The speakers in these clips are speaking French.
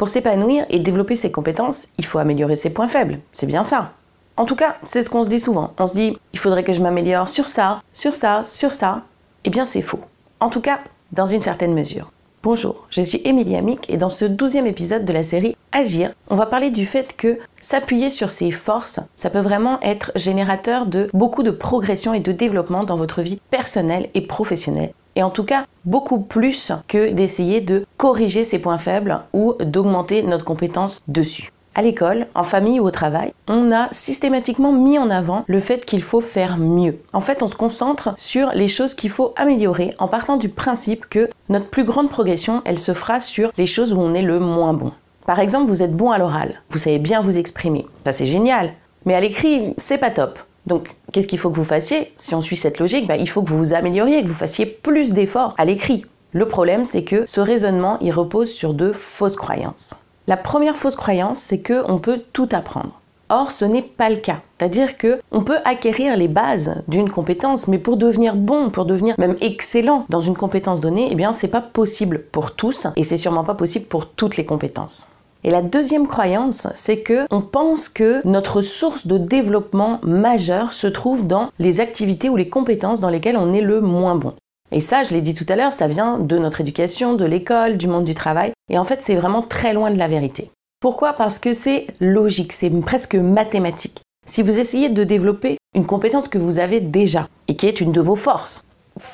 Pour s'épanouir et développer ses compétences, il faut améliorer ses points faibles. C'est bien ça. En tout cas, c'est ce qu'on se dit souvent. On se dit, il faudrait que je m'améliore sur ça, sur ça, sur ça. Eh bien, c'est faux. En tout cas, dans une certaine mesure. Bonjour, je suis Émilie Amic et dans ce douzième épisode de la série Agir, on va parler du fait que s'appuyer sur ses forces, ça peut vraiment être générateur de beaucoup de progression et de développement dans votre vie personnelle et professionnelle. Et en tout cas, beaucoup plus que d'essayer de corriger ses points faibles ou d'augmenter notre compétence dessus à l'école, en famille ou au travail, on a systématiquement mis en avant le fait qu'il faut faire mieux. En fait, on se concentre sur les choses qu'il faut améliorer en partant du principe que notre plus grande progression, elle se fera sur les choses où on est le moins bon. Par exemple, vous êtes bon à l'oral, vous savez bien vous exprimer. Ça c'est génial. Mais à l'écrit, c'est pas top. Donc, qu'est-ce qu'il faut que vous fassiez? Si on suit cette logique, bah, il faut que vous vous amélioriez, que vous fassiez plus d'efforts à l'écrit. Le problème, c'est que ce raisonnement, il repose sur de fausses croyances. La première fausse croyance, c'est que on peut tout apprendre. Or, ce n'est pas le cas. C'est-à-dire que on peut acquérir les bases d'une compétence, mais pour devenir bon, pour devenir même excellent dans une compétence donnée, eh bien, c'est pas possible pour tous, et c'est sûrement pas possible pour toutes les compétences. Et la deuxième croyance, c'est que on pense que notre source de développement majeur se trouve dans les activités ou les compétences dans lesquelles on est le moins bon. Et ça, je l'ai dit tout à l'heure, ça vient de notre éducation, de l'école, du monde du travail. Et en fait, c'est vraiment très loin de la vérité. Pourquoi? Parce que c'est logique, c'est presque mathématique. Si vous essayez de développer une compétence que vous avez déjà et qui est une de vos forces,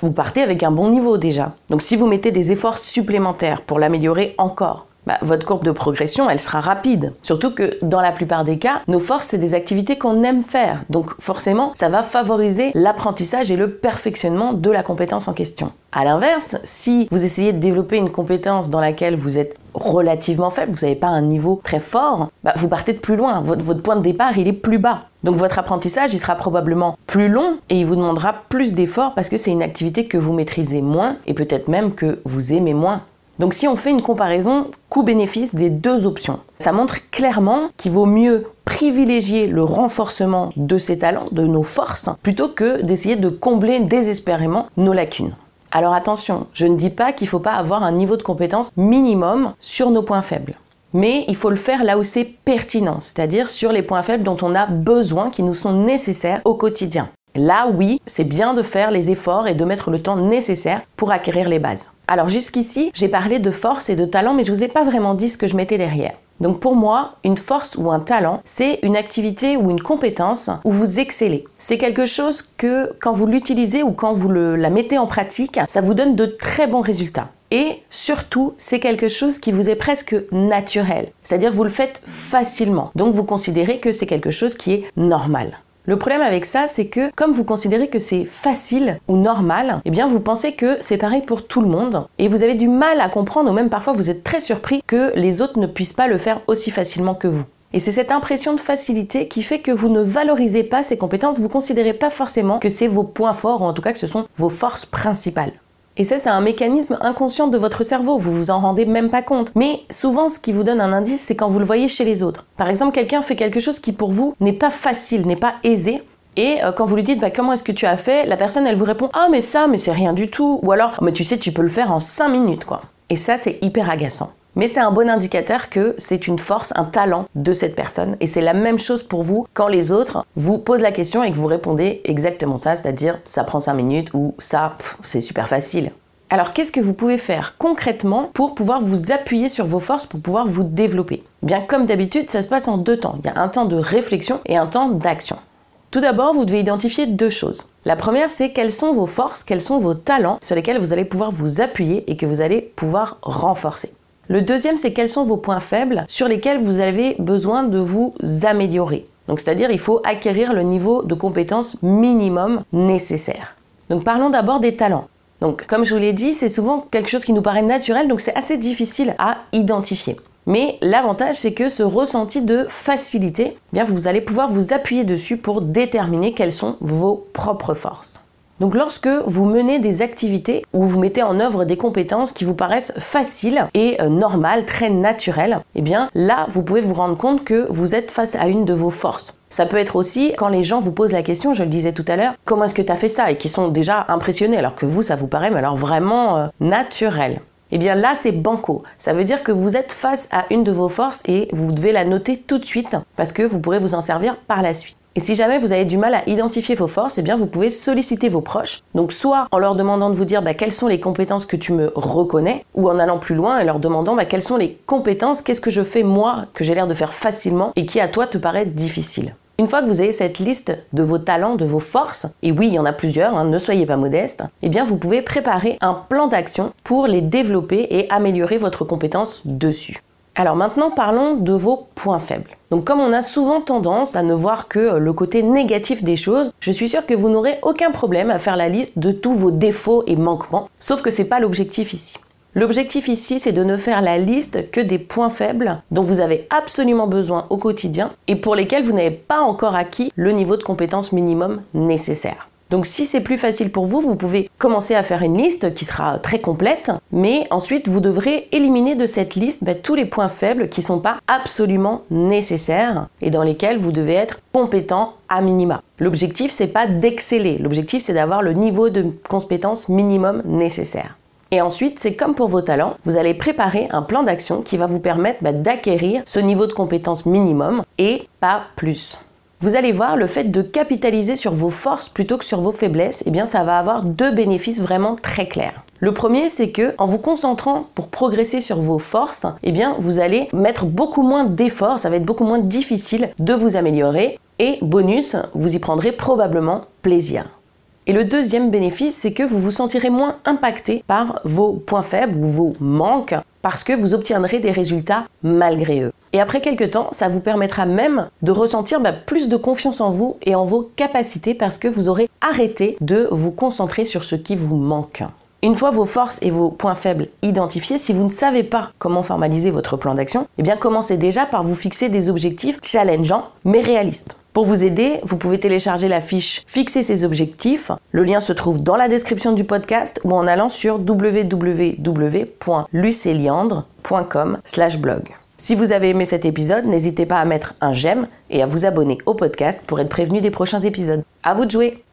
vous partez avec un bon niveau déjà. Donc si vous mettez des efforts supplémentaires pour l'améliorer encore, bah, votre courbe de progression, elle sera rapide. Surtout que dans la plupart des cas, nos forces, c'est des activités qu'on aime faire. Donc forcément, ça va favoriser l'apprentissage et le perfectionnement de la compétence en question. À l'inverse, si vous essayez de développer une compétence dans laquelle vous êtes relativement faible, vous n'avez pas un niveau très fort, bah, vous partez de plus loin. Votre, point de départ, il est plus bas. Donc votre apprentissage, il sera probablement plus long et il vous demandera plus d'efforts parce que c'est une activité que vous maîtrisez moins et peut-être même que vous aimez moins. Donc si on fait une comparaison coût-bénéfice des deux options, ça montre clairement qu'il vaut mieux privilégier le renforcement de ses talents, de nos forces, plutôt que d'essayer de combler désespérément nos lacunes. Alors attention, je ne dis pas qu'il ne faut pas avoir un niveau de compétence minimum sur nos points faibles. Mais il faut le faire là où c'est pertinent, c'est-à-dire sur les points faibles dont on a besoin, qui nous sont nécessaires au quotidien. Là, oui, c'est bien de faire les efforts et de mettre le temps nécessaire pour acquérir les bases. Alors jusqu'ici, j'ai parlé de force et de talent, mais je vous ai pas vraiment dit ce que je mettais derrière. Donc pour moi, une force ou un talent, c'est une activité ou une compétence où vous excellez. C'est quelque chose que quand vous l'utilisez ou quand vous la mettez en pratique, ça vous donne de très bons résultats. Et surtout, c'est quelque chose qui vous est presque naturel. C'est-à-dire vous le faites facilement. Donc vous considérez que c'est quelque chose qui est normal. Le problème avec ça, c'est que comme vous considérez que c'est facile ou normal, eh bien vous pensez que c'est pareil pour tout le monde et vous avez du mal à comprendre ou même parfois vous êtes très surpris que les autres ne puissent pas le faire aussi facilement que vous. Et c'est cette impression de facilité qui fait que vous ne valorisez pas ces compétences, vous considérez pas forcément que c'est vos points forts ou en tout cas que ce sont vos forces principales. Et ça, c'est un mécanisme inconscient de votre cerveau, vous vous en rendez même pas compte. Mais souvent, ce qui vous donne un indice, c'est quand vous le voyez chez les autres. Par exemple, quelqu'un fait quelque chose qui pour vous n'est pas facile, n'est pas aisé, et euh, quand vous lui dites bah, comment est-ce que tu as fait, la personne elle vous répond ah mais ça mais c'est rien du tout ou alors mais tu sais tu peux le faire en 5 minutes quoi. Et ça c'est hyper agaçant. Mais c'est un bon indicateur que c'est une force, un talent de cette personne. Et c'est la même chose pour vous quand les autres vous posent la question et que vous répondez exactement ça, c'est-à-dire ça prend 5 minutes ou ça, c'est super facile. Alors qu'est-ce que vous pouvez faire concrètement pour pouvoir vous appuyer sur vos forces, pour pouvoir vous développer? Bien comme d'habitude, ça se passe en deux temps. Il y a un temps de réflexion et un temps d'action. Tout d'abord, vous devez identifier deux choses. La première, c'est quelles sont vos forces, quels sont vos talents sur lesquels vous allez pouvoir vous appuyer et que vous allez pouvoir renforcer. Le deuxième, c'est quels sont vos points faibles sur lesquels vous avez besoin de vous améliorer. Donc, c'est-à-dire, il faut acquérir le niveau de compétence minimum nécessaire. Donc, parlons d'abord des talents. Donc, comme je vous l'ai dit, c'est souvent quelque chose qui nous paraît naturel, donc c'est assez difficile à identifier. Mais l'avantage, c'est que ce ressenti de facilité, eh bien, vous allez pouvoir vous appuyer dessus pour déterminer quelles sont vos propres forces. Donc lorsque vous menez des activités où vous mettez en œuvre des compétences qui vous paraissent faciles et euh, normales, très naturelles, eh bien là, vous pouvez vous rendre compte que vous êtes face à une de vos forces. Ça peut être aussi quand les gens vous posent la question, je le disais tout à l'heure, comment est-ce que tu as fait ça? Et qui sont déjà impressionnés alors que vous, ça vous paraît mais alors vraiment euh, naturel. Eh bien là c'est banco. Ça veut dire que vous êtes face à une de vos forces et vous devez la noter tout de suite parce que vous pourrez vous en servir par la suite. Et si jamais vous avez du mal à identifier vos forces, eh bien vous pouvez solliciter vos proches. Donc soit en leur demandant de vous dire bah, quelles sont les compétences que tu me reconnais, ou en allant plus loin et leur demandant bah, quelles sont les compétences, qu'est-ce que je fais moi que j'ai l'air de faire facilement et qui à toi te paraît difficile. Une fois que vous avez cette liste de vos talents, de vos forces, et oui, il y en a plusieurs, hein, ne soyez pas modeste, eh bien vous pouvez préparer un plan d'action pour les développer et améliorer votre compétence dessus. Alors maintenant parlons de vos points faibles. Donc comme on a souvent tendance à ne voir que le côté négatif des choses, je suis sûre que vous n'aurez aucun problème à faire la liste de tous vos défauts et manquements, sauf que c'est pas l'objectif ici. L'objectif ici, c'est de ne faire la liste que des points faibles dont vous avez absolument besoin au quotidien et pour lesquels vous n'avez pas encore acquis le niveau de compétence minimum nécessaire. Donc si c'est plus facile pour vous, vous pouvez commencer à faire une liste qui sera très complète, mais ensuite vous devrez éliminer de cette liste bah, tous les points faibles qui ne sont pas absolument nécessaires et dans lesquels vous devez être compétent à minima. L'objectif c'est pas d'exceller, l'objectif c'est d'avoir le niveau de compétence minimum nécessaire. Et ensuite, c'est comme pour vos talents, vous allez préparer un plan d'action qui va vous permettre bah, d'acquérir ce niveau de compétence minimum et pas plus. Vous allez voir, le fait de capitaliser sur vos forces plutôt que sur vos faiblesses, eh bien ça va avoir deux bénéfices vraiment très clairs. Le premier, c'est que en vous concentrant pour progresser sur vos forces, eh bien vous allez mettre beaucoup moins d'efforts, ça va être beaucoup moins difficile de vous améliorer et bonus, vous y prendrez probablement plaisir. Et le deuxième bénéfice, c'est que vous vous sentirez moins impacté par vos points faibles ou vos manques parce que vous obtiendrez des résultats malgré eux. Et après quelques temps, ça vous permettra même de ressentir bah, plus de confiance en vous et en vos capacités parce que vous aurez arrêté de vous concentrer sur ce qui vous manque. Une fois vos forces et vos points faibles identifiés, si vous ne savez pas comment formaliser votre plan d'action, eh bien commencez déjà par vous fixer des objectifs challengeants mais réalistes. Pour vous aider, vous pouvez télécharger la fiche Fixer ses objectifs. Le lien se trouve dans la description du podcast ou en allant sur www.luceliandre.com/blog. Si vous avez aimé cet épisode, n'hésitez pas à mettre un j'aime et à vous abonner au podcast pour être prévenu des prochains épisodes. À vous de jouer!